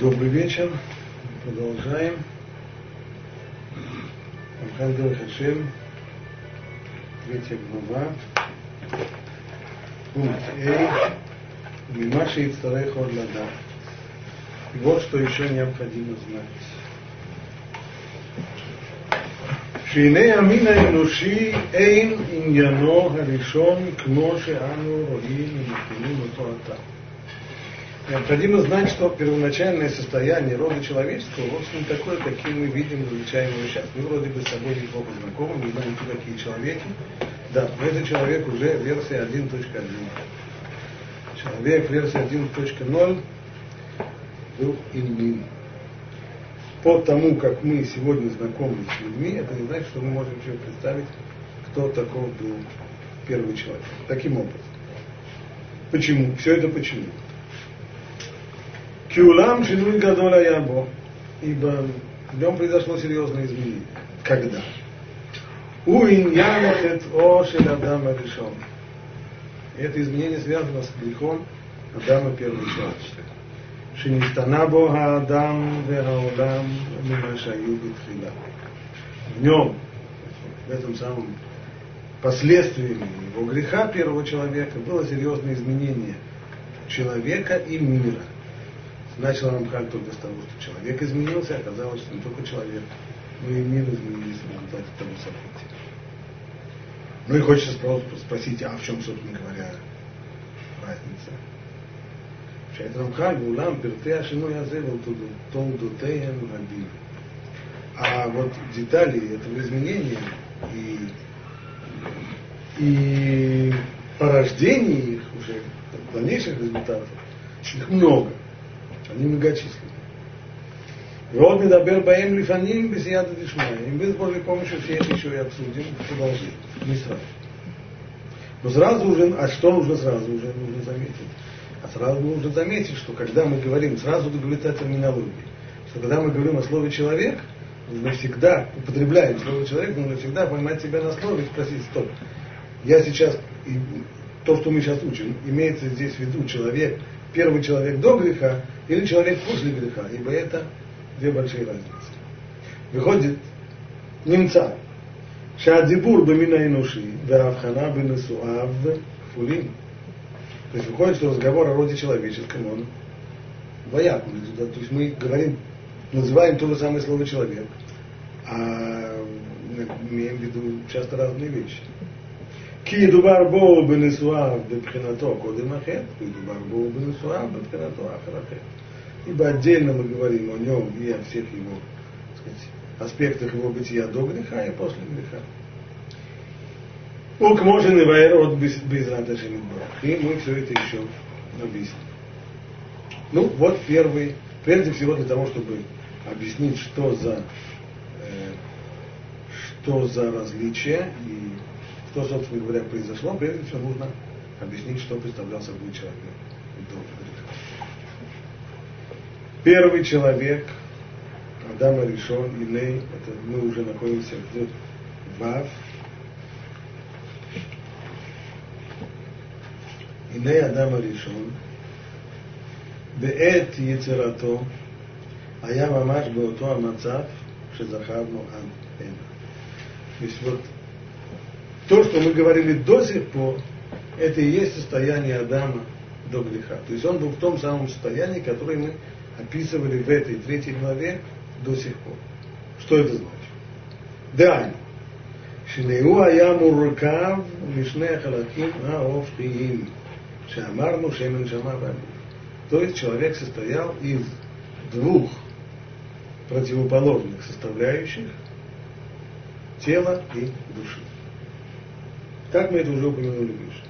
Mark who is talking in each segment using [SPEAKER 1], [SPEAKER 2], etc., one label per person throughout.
[SPEAKER 1] Добрый вечер. Продолжаем. Амхангел Хашем. Третья глава. Пункт А. Мимаши и второй ход И вот что еще необходимо знать. שהנה המין האנושי אין עניינו הראשון כמו שאנו רואים ומכירים אותו עתה. Необходимо знать, что первоначальное состояние рода человеческого вовсе не такое, каким мы видим, изучаем его сейчас. Мы вроде бы с собой неплохо знакомы, не знаем, кто такие человеки. Да, но этот человек уже версия 1.1. Человек версия 1.0 был Ильмин. По тому, как мы сегодня знакомы с людьми, это не значит, что мы можем себе представить, кто такой был первый человек. Таким образом. Почему? Все это почему? Киулам шинуй гадоля ябо. Ибо в нем произошло серьезное изменение. Когда? У иньяна эт о Адама решен. Это изменение связано с грехом Адама первого человека. שנשתנה בו האדם והעולם ממה שהיו בתחילה. В нем, в этом самом последствиями его греха первого человека было серьезное изменение человека и мира. Начал Рамхаль только с того, что человек изменился, оказалось, что не только человек, но и мир изменился в результате того события. Ну и хочется спросить, а в чем, собственно говоря, разница? Шайт Рамхаль, Улам, Пертея, Шино, Язевал, Толду, Теем, Рабин. А вот детали этого изменения и, и порождение их уже, дальнейших результатов, их много они многочисленные. И он медабер баем лифаним бесияда дишмая. И мы с Божьей помощью все это еще и обсудим, продолжим, не сразу. Но сразу уже, а что уже сразу уже нужно заметить? А сразу нужно заметить, что когда мы говорим, сразу говорит о терминологии, что когда мы говорим о слове «человек», мы всегда употребляем слово «человек», но всегда поймать себя на слове и спросить, стоп, я сейчас, и то, что мы сейчас учим, имеется здесь в виду человек, первый человек до греха, или человек после греха, ибо это две большие разницы. Выходит, немца, שהדיבור במין האנושי וההבחנה בנשואיו כפולים. То есть выходит, что разговор о роде человеческом, он двоякий. То есть мы говорим, называем то же самое слово человек, а имеем в виду часто разные вещи. כי ידובר בו בנשואיו בבחינתו קודם החטא, וידובר בו בנשואיו בבחינתו אחר החטא. Ибо отдельно мы говорим о нем и о всех его сказать, аспектах его бытия до греха и после греха. Ук можно и вайрод без, без И мы все это еще объясним. Ну, вот первый, прежде всего для того, чтобы объяснить, что за, э, что за различие и что, собственно говоря, произошло, прежде всего нужно объяснить, что представлял собой человек Первый человек, Адам решен, Иней, это мы уже находимся в Вав. Иней Адам решен, בעת יצירתו היה ממש באותו המצב שזכרנו עד הנה. То есть вот то, что мы говорили до сих пор, это и есть состояние Адама до греха. То есть он был в том самом состоянии, которое мы описывали в этой третьей главе до сих пор. Что это значит? דהיינו, שנאו היה מורכב משני החלקים ההופכיים, שאמרנו שמן שמה ואביב. То есть человек состоял из двух противоположных составляющих тела и души. Как мы это уже упомянули выше.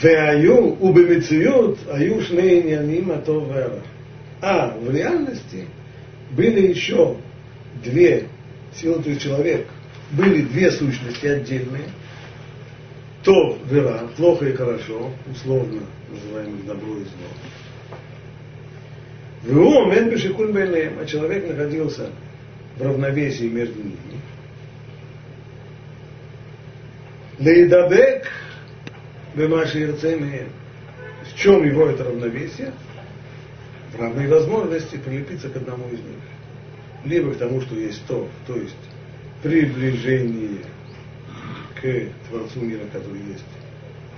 [SPEAKER 1] והיו, ובמציאות, היו שני עניינים הטוב והרע. А в реальности были еще две силы, то есть человек, были две сущности отдельные, то вера, плохо и хорошо, условно называемых добро и зло. Веу, мен бешикун а человек находился в равновесии между ними. Лейдабек бемаши в чем его это равновесие? в равной возможности прилепиться к одному из них. Либо к тому, что есть то, то есть приближение к Творцу мира, который есть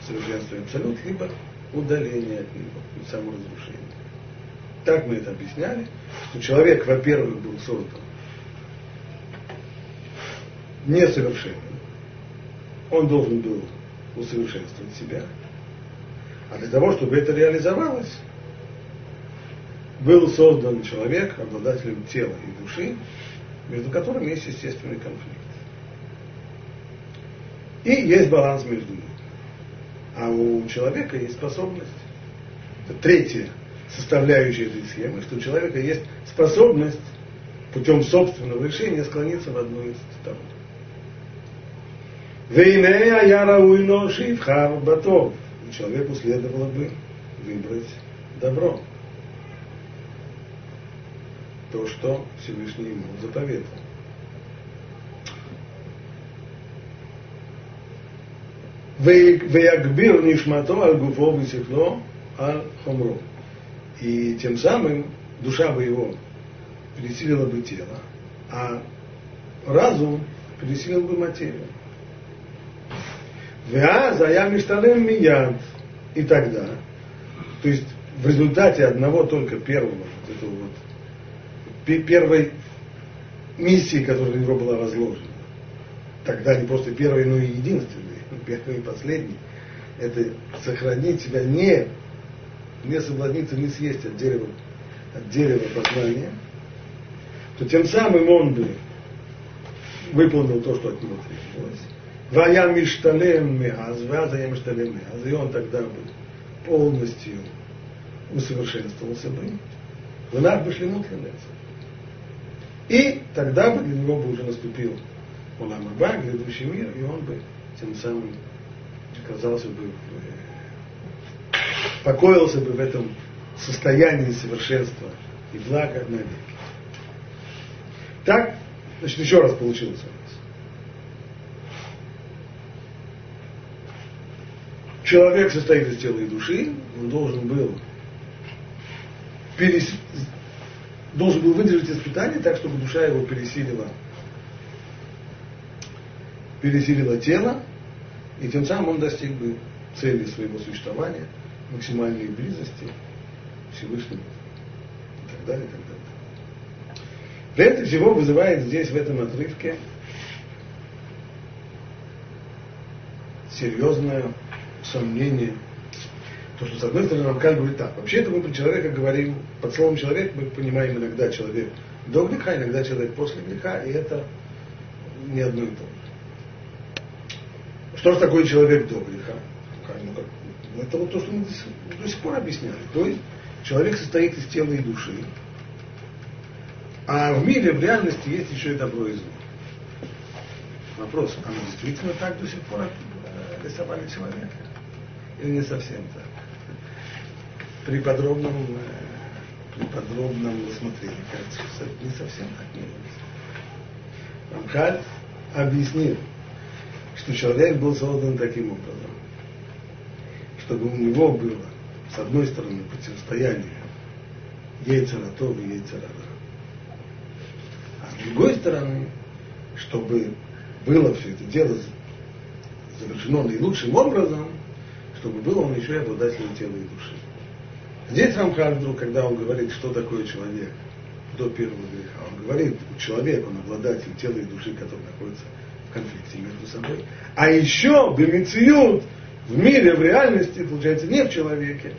[SPEAKER 1] совершенство и абсолют, либо удаление от него, саморазрушение. Так мы это объясняли, что человек, во-первых, был создан несовершенным. Он должен был усовершенствовать себя. А для того, чтобы это реализовалось, был создан человек, обладателем тела и души, между которыми есть естественный конфликт. И есть баланс между ними. А у человека есть способность. Это третья составляющая этой схемы, что у человека есть способность путем собственного решения склониться в одну из сторон. Вейне Аяра Шивхар Батов. Человеку следовало бы выбрать добро. То, что Всевышний ему заповедал. Веягбир нишмато аль гуфо висихло аль хомро. И тем самым душа бы его пересилила бы тело, а разум пересилил бы материю. Вяз, а я мишталем мияд. И тогда, то есть в результате одного только первого, вот этого вот, первой миссии, которая на него была возложена, тогда не просто первой, но и единственной, первый и последний, это сохранить себя не, не соблазниться, не съесть от дерева, от дерева познания, то тем самым он бы выполнил то, что от него требовалось. Вая мишталем меаз, вяза я мишталем меаз, и он тогда бы полностью усовершенствовался бы. В нас бы шлемут И тогда бы для него бы уже наступил Улам Аба, грядущий мир, и он бы тем самым оказался бы, покоился бы в этом состоянии совершенства и блага навеки. Так, значит, еще раз получилось у нас. Человек состоит из тела и души, он должен был перес... должен был выдержать испытание так, чтобы душа его пересилила пересилило тело, и тем самым он достиг бы цели своего существования, максимальной близости Всевышнему и так далее, и так далее. Прежде всего вызывает здесь, в этом отрывке, серьезное сомнение. То, что, с одной стороны, Рамкаль говорит так. Вообще это мы про человека говорим, под словом человек мы понимаем иногда человек до греха, иногда человек после греха, и это не одно и то же. Что же такое человек до греха? Ну, это вот то, что мы до сих пор объясняли. То есть человек состоит из тела и души. А в мире, в реальности есть еще и добро и зло. Вопрос, а мы действительно так до сих пор э, рисовали человека? Не совсем так? При подробном, э, при подробном рассмотрении кажется, не совсем так не Рамхаль объяснил, что человек был создан таким образом, чтобы у него было, с одной стороны, противостояние яйцератов и яйцерара, а с другой стороны, чтобы было все это дело завершено наилучшим образом, чтобы был он еще и обладателем тела и души. Здесь Рамхаль вдруг, когда он говорит, что такое человек до первого греха, он говорит, человек, он обладатель тела и души, который находится конфликте между собой. А еще бемициют в мире, в реальности, получается, не в человеке,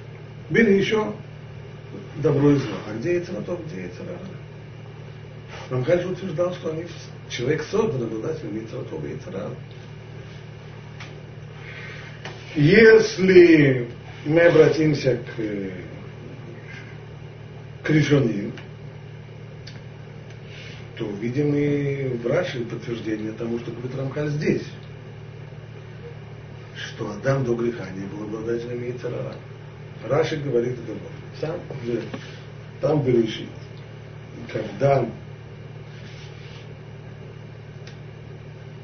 [SPEAKER 1] были еще добро и зло. А где Яцератов, где Яцерара? Рамхаль утверждал, что они, человек создан обладателем Яцератова и Яцерара. Если мы обратимся к, к решению, то видим и в подтверждение тому, что говорит Рамхаль здесь, что Адам до греха не был обладателем Яйцерара. Раши говорит это вот. Сам же, там был решит. И когда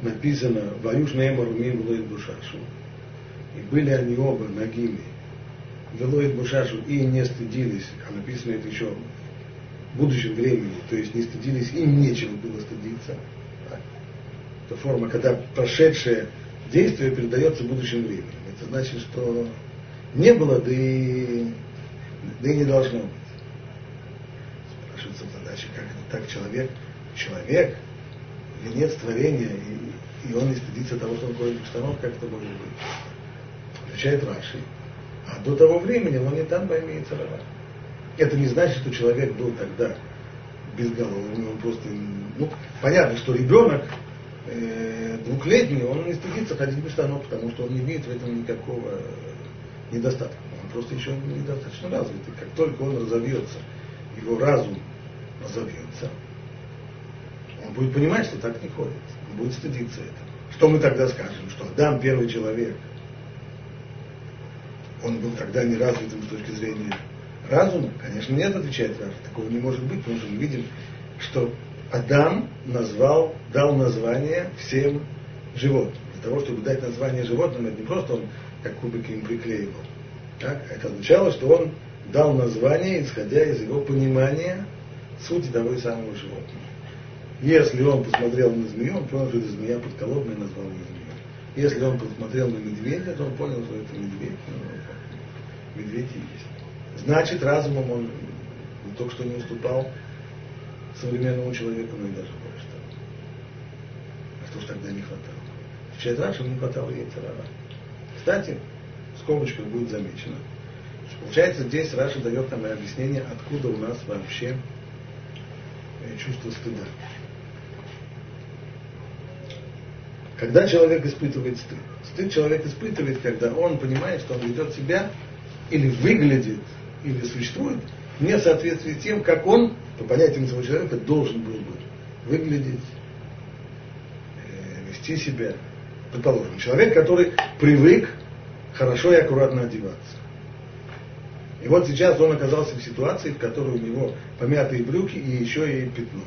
[SPEAKER 1] написано «Ваюш Неймар Мим Душашу», и были они оба ногими Велоид Бушашу и не стыдились, а написано это еще в будущем времени, то есть не стыдились, им нечего было стыдиться. Это форма, когда прошедшее действие передается будущим временем. Это значит, что не было, да и, да и не должно быть. Спрашивается задача, как это так человек, человек, венец творения, и, и он не стыдится того, что он ходит в штанов, как это может быть. Отвечает Раши. А до того времени он не там пойми царава. Это не значит, что человек был тогда безголовым, он просто, ну, понятно, что ребенок э, двухлетний, он не стыдится ходить без штанов, потому что он не имеет в этом никакого недостатка. Он просто еще недостаточно развитый. Как только он разовьется, его разум разовьется, он будет понимать, что так не ходит. Он будет стыдиться этого. Что мы тогда скажем? Что Адам первый человек. Он был тогда неразвитым с точки зрения разума? Конечно, нет, отвечает Раф. Такого не может быть, мы видим, что Адам назвал, дал название всем животным. Для того, чтобы дать название животным, это не просто он как кубики им приклеивал. Так? Это означало, что он дал название, исходя из его понимания сути того и самого животного. Если он посмотрел на змею, он понял, что это змея подколодная, и назвал ее змеей. Если он посмотрел на медведя, то он понял, что это медведь. Ну, медведь и. Значит, разумом он только что не уступал современному человеку, но и даже того. А что ж тогда не хватало? Отвечает раньше, не хватало яйцерара. Кстати, в скобочках будет замечено, получается здесь Раша дает нам объяснение, откуда у нас вообще э, чувство стыда. Когда человек испытывает стыд? Стыд человек испытывает, когда он понимает, что он ведет себя или выглядит, или существует не в соответствии с тем, как он, по понятиям своего человека, должен был бы выглядеть, э, вести себя. Предположим, человек, который привык хорошо и аккуратно одеваться. И вот сейчас он оказался в ситуации, в которой у него помятые брюки и еще и пятно.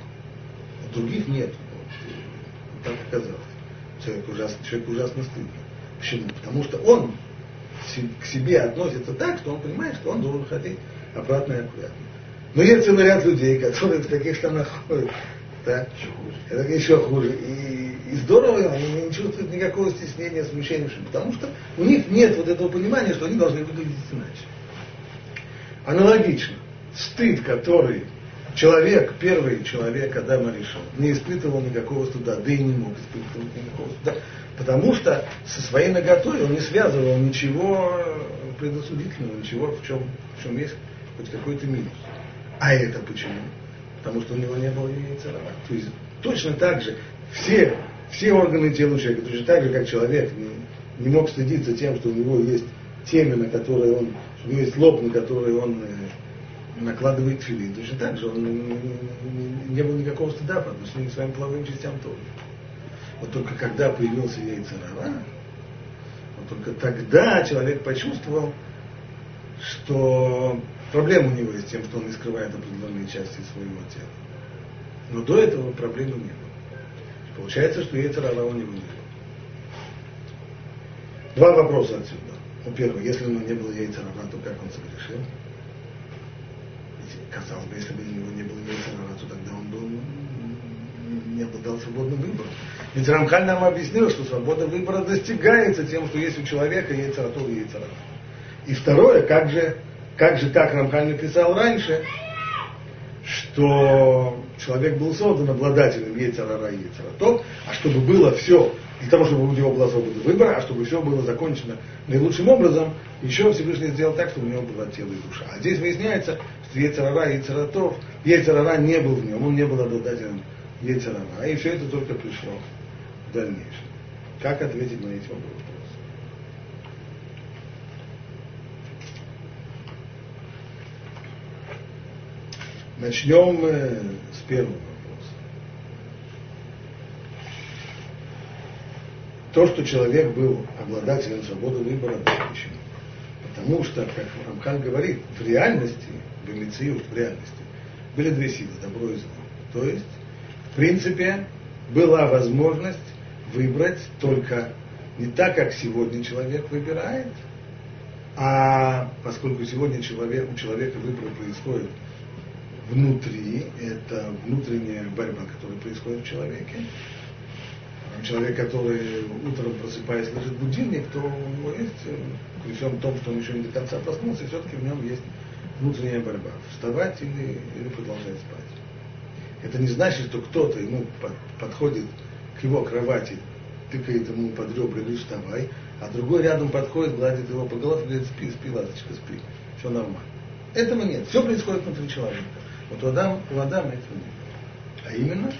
[SPEAKER 1] У других нет. Вот, так оказалось человек ужасно, человек ужасно стыдно. Почему? Потому что он к себе относится так, что он понимает, что он должен ходить обратно и аккуратно. Но есть целый ряд людей, которые в таких штанах ходят. Да? Еще хуже. Это еще хуже. И, и здорово, они не чувствуют никакого стеснения, смущения, потому что у них нет вот этого понимания, что они должны выглядеть иначе. Аналогично, стыд, который человек, первый человек Адама решил, не испытывал никакого стыда, да и не мог испытывать никакого стыда, потому что со своей наготой он не связывал ничего предосудительного, ничего, в чем, в чем есть хоть какой-то минус. А это почему? Потому что у него не было яйца То есть точно так же все, все органы тела человека, точно так же, как человек не, не мог стыдиться тем, что у него есть темя, на которое он, у него есть лоб, на который он э, накладывает филин, точно так же он не, было никакого стыда по отношению к своим половым частям тоже. Вот только когда появился яйцерара, вот только тогда человек почувствовал, что проблема у него есть тем, что он не скрывает определенные части своего тела. Но до этого проблемы не было. Получается, что яйцерара у него не было. Два вопроса отсюда. Первый, если у него не было яйцерара, то как он согрешил? Казалось бы, если бы у него не было яйцерара, то тогда он был, не обладал свободным выбором. Ведь Рамхаль нам объяснил, что свобода выбора достигается тем, что есть у человека яйцератор и яйцерара. И второе, как же, как же так Рамхаль написал раньше, что человек был создан обладателем яйцерара и яйцератор, а чтобы было все для того, чтобы у него была свобода выбора, а чтобы все было закончено наилучшим образом, еще Всевышний сделал так, чтобы у него было тело и душа. А здесь выясняется, что Ецарара и Ецаратов, Ецарара не был в нем, он не был обладателем Ецарара, и все это только пришло в дальнейшем. Как ответить на эти вопросы? Начнем э, с первого. То, что человек был обладателем свободы выбора, почему? Потому что, как Рамхан говорит, в реальности, в в реальности, были две силы, добро и зло. То есть, в принципе, была возможность выбрать только не так, как сегодня человек выбирает, А поскольку сегодня человек, у человека выбор происходит внутри, это внутренняя борьба, которая происходит в человеке. Человек, который утром просыпаясь, ложит будильник, то есть, э, при всем том, что он еще не до конца проснулся, все-таки в нем есть внутренняя борьба. Вставать или, или продолжать спать. Это не значит, что кто-то ему подходит к его кровати, тыкает ему под ребра, говорит, вставай, а другой рядом подходит, гладит его по голове, говорит, спи, спи, ласточка, спи, все нормально. Этого нет. Все происходит внутри человека. Вот у Адама, у Адама этого нет. А именно,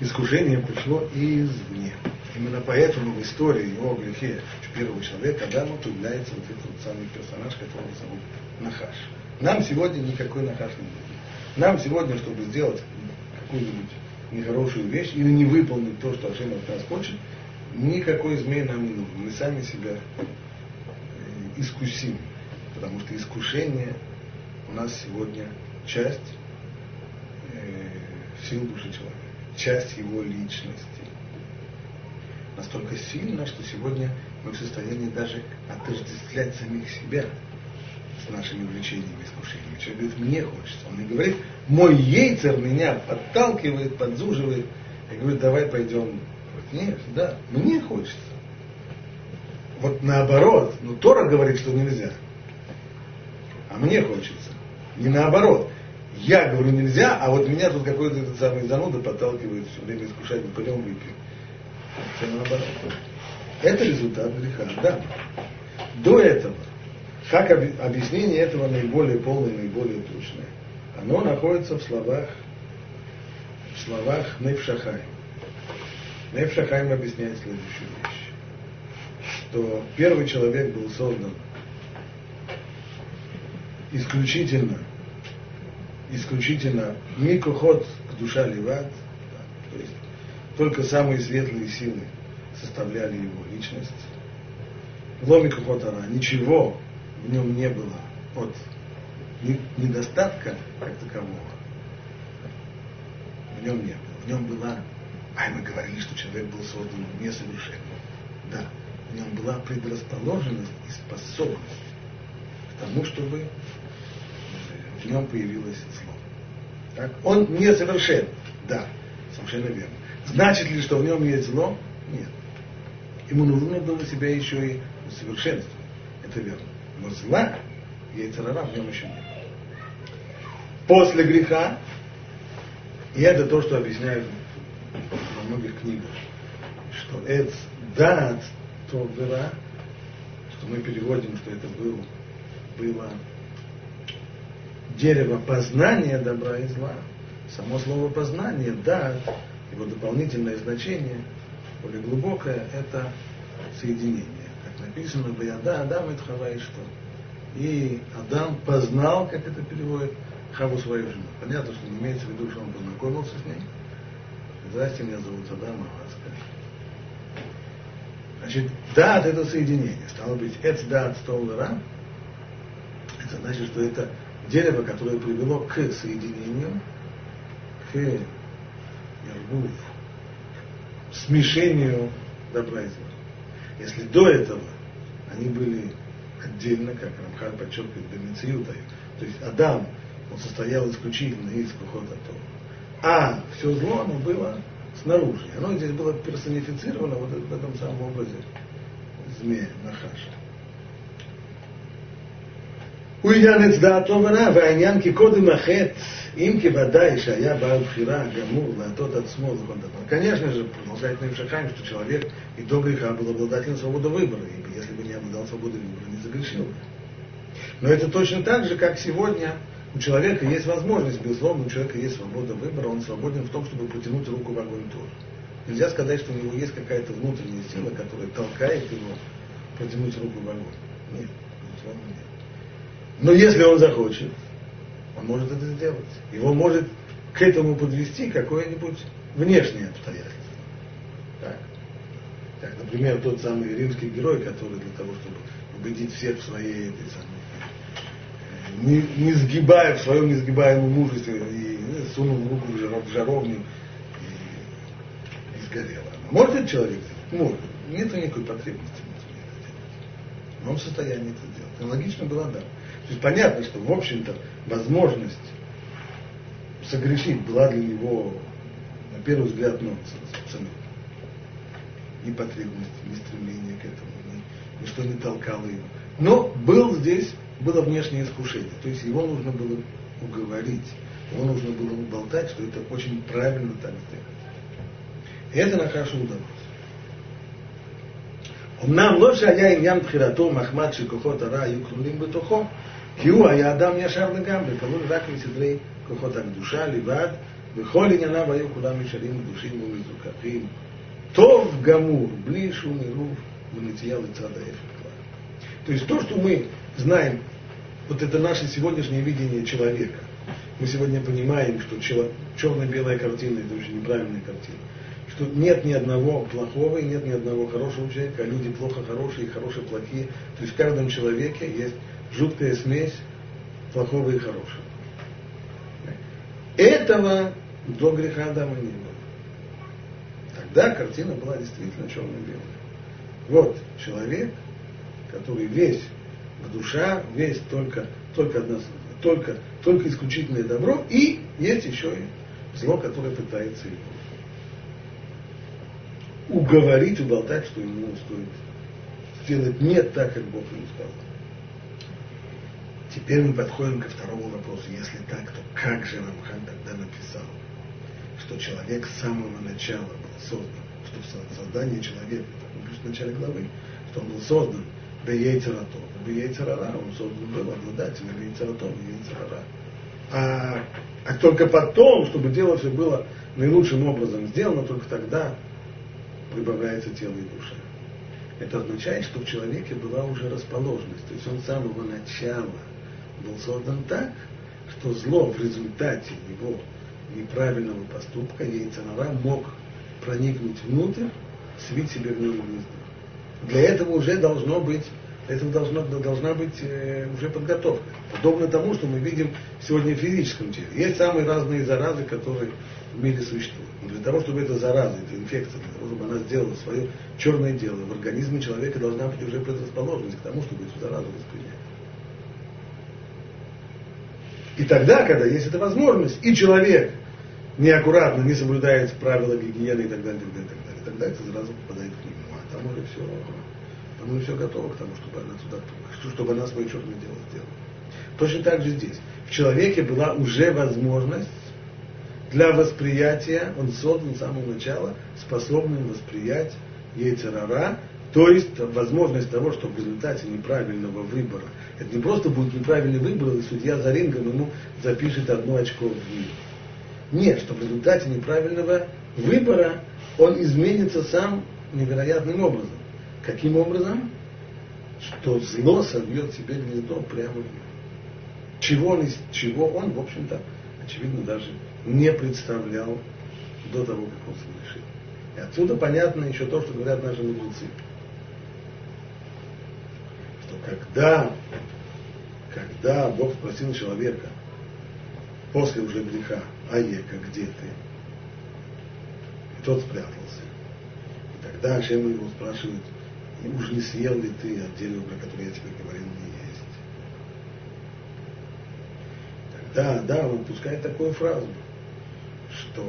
[SPEAKER 1] искушение пришло извне. Именно поэтому в истории о грехе первого человека Адама появляется вот этот вот самый персонаж, которого зовут Нахаш. Нам сегодня никакой Нахаш не нужен. Нам сегодня, чтобы сделать какую-нибудь нехорошую вещь или не выполнить то, что Ашем от нас хочет, никакой змей нам не нужен. Мы сами себя э, искусим. Потому что искушение у нас сегодня часть э, сил души человека, часть его личности. Настолько сильно, что сегодня мы в состоянии даже отождествлять самих себя с нашими увлечениями, искушениями. Человек говорит, мне хочется. Он не говорит, мой яйцер меня подталкивает, подзуживает. Я говорю, давай пойдем. Нет, да, мне хочется. Вот наоборот, ну Тора говорит, что нельзя. А мне хочется. Не наоборот. Я говорю нельзя, а вот меня тут какой-то этот самый зануда подталкивает все время искушать, мы пойдем выпьем. Все наоборот. Это результат греха. Да. До этого, как объяснение этого наиболее полное, наиболее точное, оно находится в словах, в словах Невшахайм. Невшахайм объясняет следующую вещь, что первый человек был создан исключительно, исключительно микоход к душа леват, да, то есть только самые светлые силы составляли его личность. Ломика Хотара, ничего в нем не было от недостатка как такового. В нем не было. В нем была, а мы говорили, что человек был создан несовершенным. Да, в нем была предрасположенность и способность к тому, чтобы в нем появилось зло. Так? Он несовершен. Да, совершенно верно. Значит ли, что в нем есть зло? Нет. Ему нужно было себя еще и усовершенствовать. Это верно. Но зла яйцерара в нем еще нет. После греха, и это то, что объясняют во многих книгах, что это дат то была, что мы переводим, что это было, было дерево познания добра и зла. Само слово познание, да, его дополнительное значение – более глубокое, это соединение. Как написано, Баяда Адам и что? И Адам познал, как это переводит, Хаву свою жену. Понятно, что не имеется в виду, что он познакомился с ней. Здрасте, меня зовут Адам, а? Значит, дат это соединение. Стало быть, это дат столлера. Это значит, что это дерево, которое привело к соединению, к Ярбув, смешению добра и зла. Если до этого они были отдельно, как Рамхан подчеркивает, Бемициюта, то есть Адам, он состоял исключительно из Кухота А все зло, оно было снаружи. Оно здесь было персонифицировано вот в этом самом образе змея, Нахаша. הוא עניין את דעתו ונע, והעניין כי קודם החטא им кивадай шая бал пхира гамур латот от смол Конечно же, продолжает Невшахайм, что человек и до греха был обладателем свободы выбора, и если бы не обладал свободой выбора, не загрешил бы. Но это точно так же, как сегодня у человека есть возможность, безусловно, у человека есть свобода выбора, он свободен в том, чтобы протянуть руку в огонь тоже. Нельзя сказать, что у него есть какая-то внутренняя сила, которая толкает его протянуть руку в огонь. Нет, безусловно, нет. Но если он захочет, он может это сделать. Его может к этому подвести какое-нибудь внешнее обстоятельство. Так. так, например, тот самый римский герой, который для того, чтобы убедить всех в своей этой самой э, не, не сгибая в своем несгибаемом мужестве и ну, сунул руку в, жаров, в жаровню и, и сгорел. Может этот человек? Может. Нет никакой потребности. В состоянии это сделать. Аналогично было Адам. То есть понятно, что, в общем-то, возможность согрешить была для него, на первый взгляд, нонсенс абсолютно. Ни потребности, ни стремления к этому, ни, ничто не толкало его. Но был здесь, было внешнее искушение. То есть его нужно было уговорить, его нужно было уболтать, что это очень правильно так сделать. И это Нахашу удалось. אמנם לא שהיה עניין בחירתו מחמד שכוחות הרע היו כלולים בתוכו, כי הוא היה אדם ישר לגמרי, כלול רק מסדרי כוחות הקדושה לבד, וכל ענייניו היו כולם ישרים, קדושים ומזוכחים. טוב גמור, בלי שום עירוב ונטייה לצד ההפך כלל. То есть то, что мы знаем, вот это наше сегодняшнее видение человека. Мы сегодня понимаем, что черно-белая картина это очень неправильная картина что нет ни одного плохого и нет ни одного хорошего человека, люди плохо хорошие и хорошие плохие. То есть в каждом человеке есть жуткая смесь плохого и хорошего. Этого до греха Адама не было. Тогда картина была действительно черно-белая. Вот человек, который весь в душа, весь только, только, одна, только, только исключительное добро, и есть еще и зло, которое пытается его уговорить, уболтать, что ему стоит сделать не так, как Бог ему сказал. Теперь мы подходим ко второму вопросу. Если так, то как же Рамхан тогда написал, что человек с самого начала был создан, что в создании человека, так он пишет в начале главы, что он был создан Бейцератов, Бейцерара, он создан был обладателем Бейцератов, Бейцерара. А, а только потом, чтобы дело все было наилучшим образом сделано, только тогда прибавляется тело и душа. Это означает, что в человеке была уже расположенность. То есть он с самого начала был создан так, что зло в результате его неправильного поступка, яйцерара, мог проникнуть внутрь, свить себе в нем гнездо. Для этого уже должно быть, для этого должно, должна быть э, уже подготовка. Подобно тому, что мы видим сегодня в физическом теле. Есть самые разные заразы, которые в мире существует. Но для того, чтобы эта зараза, эта инфекция, для того, чтобы она сделала свое черное дело, в организме человека должна быть уже предрасположенность к тому, чтобы эту заразу воспринять. И тогда, когда есть эта возможность, и человек неаккуратно не соблюдает правила гигиены и так далее, и так далее, и так далее, тогда эта зараза попадает к нему. А там уже все, уже все готово к тому, чтобы она туда, чтобы она свое черное дело сделала. Точно так же здесь. В человеке была уже возможность для восприятия, он создан с самого начала способным восприять яйцерара, то есть возможность того, что в результате неправильного выбора, это не просто будет неправильный выбор, и судья за рингом ему запишет одно очко в мир. Нет, что в результате неправильного выбора он изменится сам невероятным образом. Каким образом? Что зло сольет себе гнездо прямо в него. Чего он, чего он, в общем-то, очевидно, даже не представлял до того, как он совершил. И отсюда понятно еще то, что говорят наши мудрецы. Что когда, когда Бог спросил человека после уже греха, Аека, где ты? И тот спрятался. И тогда Ашем его спрашивает, и уж не съел ли ты от дерева, про которое я тебе говорил, не есть? Тогда, да, он пускает такую фразу – что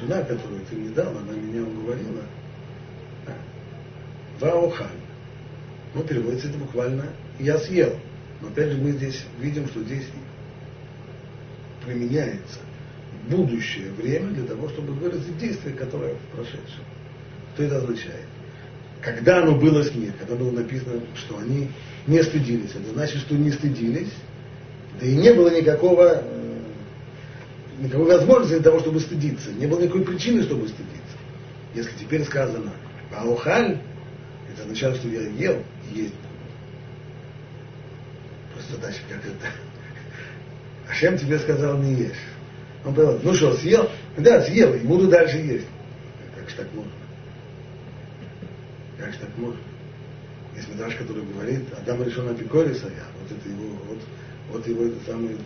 [SPEAKER 1] жена, которую ты мне дал, она меня уговорила. Да. Ваохаль. Ну, переводится это буквально «я съел». Но опять же мы здесь видим, что здесь применяется будущее время для того, чтобы выразить действие, которое в прошедшем. Что это означает? Когда оно было с ней, когда было написано, что они не стыдились, это значит, что не стыдились, да и не было никакого никакой возможности для того, чтобы стыдиться. Не было никакой причины, чтобы стыдиться. Если теперь сказано «Аухаль», это означает, что я ел и есть Просто задача как это. Ашем тебе сказал не ешь. Он сказал, ну что, съел? Да, съел, и буду дальше есть. Как же так можно? Как же так можно? Есть медраж, который говорит, Адам решил на Пикориса, я, вот это его, вот, вот его это самое,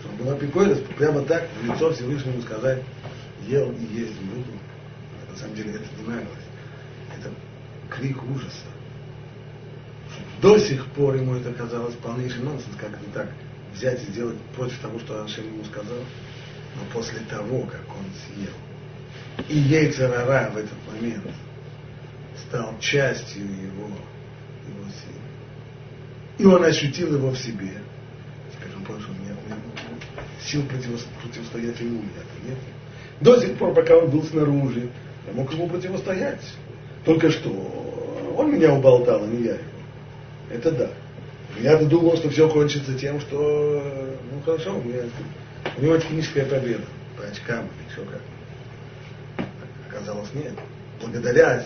[SPEAKER 1] чтобы была прикольно, прямо так в лицо Всевышнему сказать, ел и есть буду. На самом деле это не нравилось. Это крик ужаса. До сих пор ему это казалось полнейший нонсенс, как это так взять и сделать против того, что Ашем ему сказал. Но после того, как он съел, и Ейцерара в этот момент стал частью его, его силы, и он ощутил его в себе, теперь он понял, что у меня, у меня сил противостоять ему нет, нет. До сих пор, пока он был снаружи, я мог ему противостоять. Только что он меня уболтал, а не я его. Это да. Я-то думал, что все кончится тем, что, ну хорошо, у, меня, у него техническая победа по очкам еще как. Оказалось, нет. Благодаря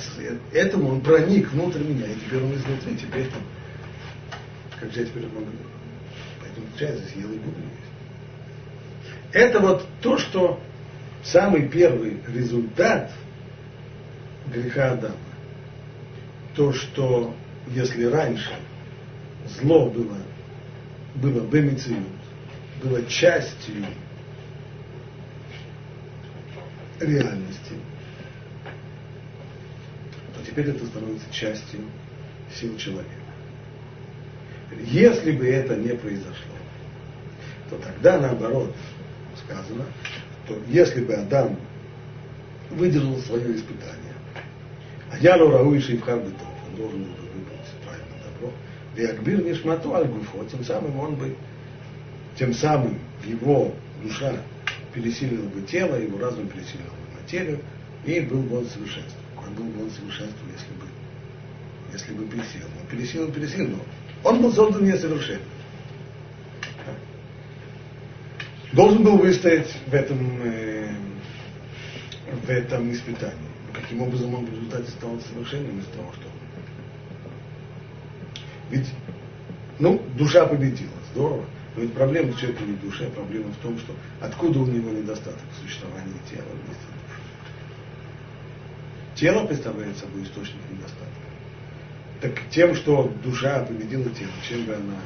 [SPEAKER 1] этому он проник внутрь меня, и теперь он изнутри, теперь там, как же я теперь могу Поэтому часть здесь ел и буду есть. Это вот то, что самый первый результат греха Адама. То, что если раньше зло было, было бемициют, было частью реальности, теперь это становится частью сил человека. Если бы это не произошло, то тогда наоборот сказано, что если бы Адам выдержал свое испытание, а я Рауи Шейфхар Бетов, он должен был Виакбир Нишмату Аль-Гуфо, тем самым он бы, тем самым его душа пересилила бы тело, его разум пересилил бы материю, и был бы он совершенством. Какой был бы он совершенством, если бы, если бы пересилил. Он пересилил, пересилил, но он был создан несовершенным. Должен был выстоять в этом, э, в этом испытании. Каким образом он в результате стал совершенным из того, что ведь, ну, душа победила, здорово. Но ведь проблема человека не в душе, а проблема в том, что откуда у него недостаток существования тела тело представляет собой а источник недостатка. Так тем, что душа победила тело, чем бы она,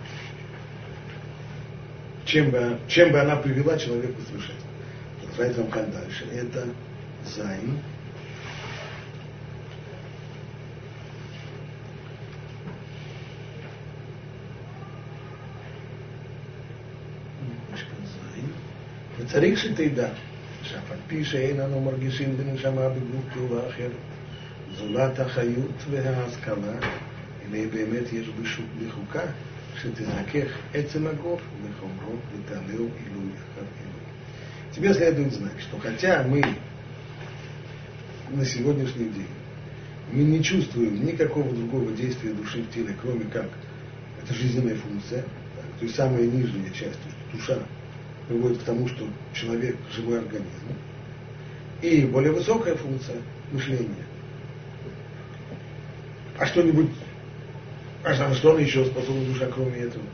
[SPEAKER 1] чем бы, чем бы она привела человека к совершенству. Продолжает Рамхан дальше. Это займ. Царик Шитейда. שאף על פי שאין אנו מרגישים בנשמה בגוף תאורה אחר, זולת החיות וההשכלה, הנה באמת יש בחוקה שתזכך עצם הגוף וחומרו ותעלהו עילוי אחר עילוי. Тебе следует знать, что хотя мы на сегодняшний день мы не чувствуем никакого другого действия души в теле, кроме как это жизненная функция, так, то есть самая нижняя часть, то есть душа, приводит к тому, что человек живой организм, и более высокая функция мышления. А что-нибудь, а что еще способна душа, кроме этого?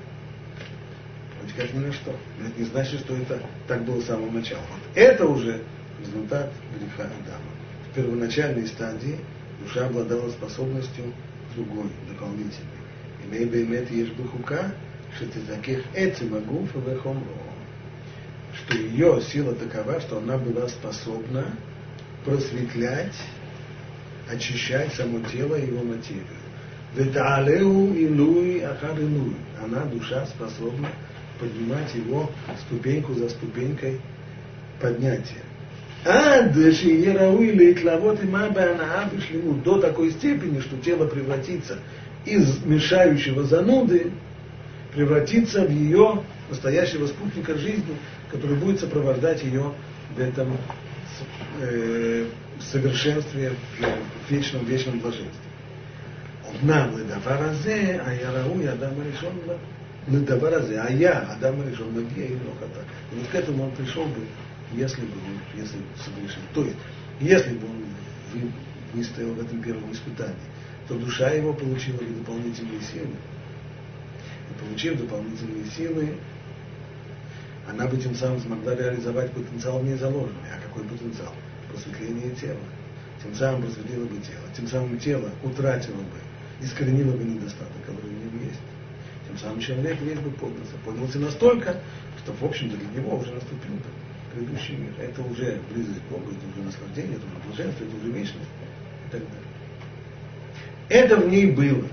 [SPEAKER 1] Вроде как ни на что. Но это не значит, что это так было с самого начала. Вот это уже результат греха Адама. В первоначальной стадии душа обладала способностью другой, дополнительной. Имей беймет ешь бахука, что ты таких этим агуф и что ее сила такова, что она была способна просветлять, очищать само тело и его материю. Ветаалеу илуй ахар илуй. Она, душа, способна поднимать его ступеньку за ступенькой поднятия. Ад шиерауи лейтлавот и маба до такой степени, что тело превратится из мешающего зануды, превратится в ее настоящего спутника жизни, который будет сопровождать ее в этом э, совершенстве, в вечном, вечном блаженстве. אמנם לדבר הזה היה ראוי האדם הראשון לדבר הזה, היה האדם הראשון מגיע אם לא חטא. И вот к этому он пришел бы, если бы он, если бы согрешил. То есть, если бы он выстоял в этом первом испытании, то душа его получила бы дополнительные силы. И получив дополнительные силы, она бы тем самым смогла реализовать потенциал в ней заложенный. А какой потенциал? Просветление тела. Тем самым просветлило бы тело. Тем самым тело утратило бы, искоренило бы недостаток, который в нем есть. Тем самым человек весь бы поднялся. Поднялся настолько, что, в общем-то, для него уже наступил предыдущий мир. Это уже близость к Богу, это уже наслаждение, это уже блаженство, это уже вечность и так далее. Это в ней было.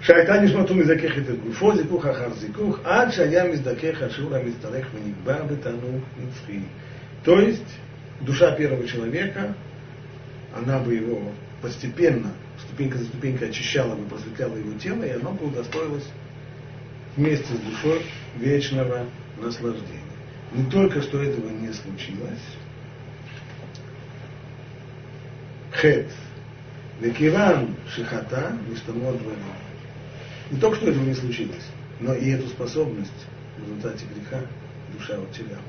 [SPEAKER 1] שהייתה נשמתו מזכך את גופו, זיכוך אחר זיכוך, עד שהיה מזדכך השיעור המצטרך ונקבע בתענוג נצחי. То есть, душа первого человека, она бы его постепенно, ступенька за ступенькой очищала бы, просветляла его тело, и оно бы удостоилось вместе с душой вечного наслаждения. Не только что этого не случилось, хет, Векиван шихата, мистамор дворим. Не только что этого не случилось, но и эту способность в результате греха душа утеряла.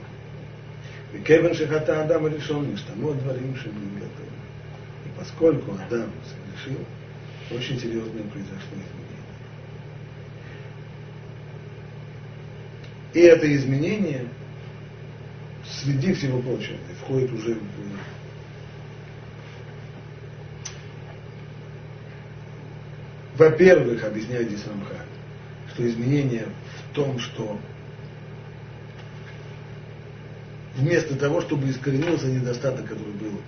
[SPEAKER 1] Векеван шихата Адам решен, мистамор дворим шимин И поскольку Адам согрешил, очень серьезное произошло изменение. И это изменение среди всего прочего входит уже в Во-первых, объясняет здесь Рамха, что изменение в том, что вместо того, чтобы искоренился недостаток, который был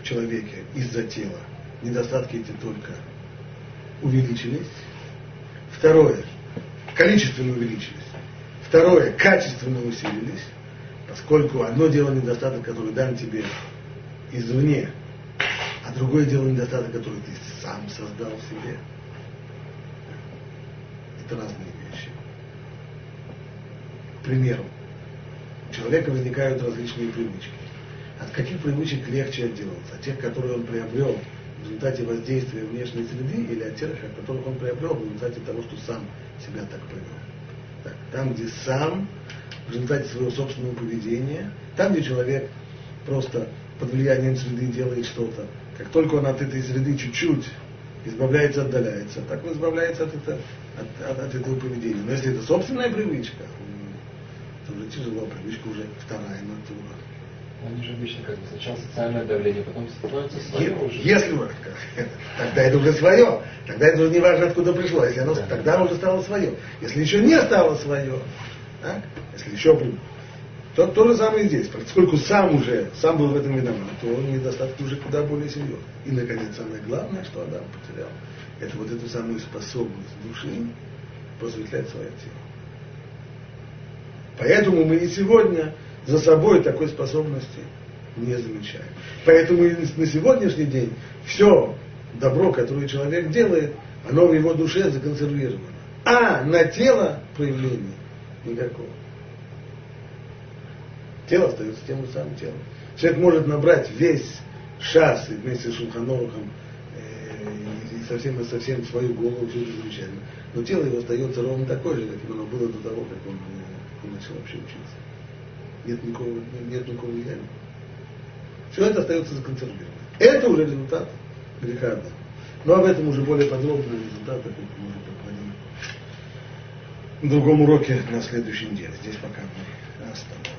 [SPEAKER 1] в человеке из-за тела, недостатки эти только увеличились. Второе, количественно увеличились. Второе, качественно усилились, поскольку одно дело недостаток, который дан тебе извне, а другое дело недостаток, который ты сам создал в себе – это разные вещи. К примеру, у человека возникают различные привычки. От каких привычек легче отделаться? От тех, которые он приобрел в результате воздействия внешней среды, или от тех, от которых он приобрел в результате того, что сам себя так повел? Так, там, где сам, в результате своего собственного поведения, там, где человек просто под влиянием среды делает что-то, как только он от этой среды чуть-чуть избавляется, отдаляется, так он избавляется от, это, от, от, от этого поведения. Но если это собственная привычка, то уже тяжело, привычка уже вторая натура.
[SPEAKER 2] Они же обычно как бы сначала социальное давление, потом становится свое
[SPEAKER 1] Е-
[SPEAKER 2] уже.
[SPEAKER 1] Если тогда это уже свое, тогда это уже не важно, откуда пришло, если оно,
[SPEAKER 2] Да.
[SPEAKER 1] тогда уже стало свое. Если еще не стало свое, так, если еще то то же самое здесь. Поскольку сам уже, сам был в этом виноват, то недостатки уже куда более серьезны. И, наконец, самое главное, что Адам потерял, это вот эту самую способность души просветлять свое тело. Поэтому мы и сегодня за собой такой способности не замечаем. Поэтому и на сегодняшний день все добро, которое человек делает, оно в его душе законсервировано. А на тело проявления никакого. Тело остается тем же самым телом. Человек может набрать весь шас и вместе с Шулханорухом э, и совсем, совсем свою голову, все это замечательно. Но тело его остается ровно такое же, каким оно было до того, как он, э, он начал вообще учиться. Нет никакого, нет никакого влияния. Все это остается законсервировано. Это уже результат греха. Но об этом уже более подробно результаты мы уже поговорим в другом уроке на следующей неделе. Здесь пока мы остановимся.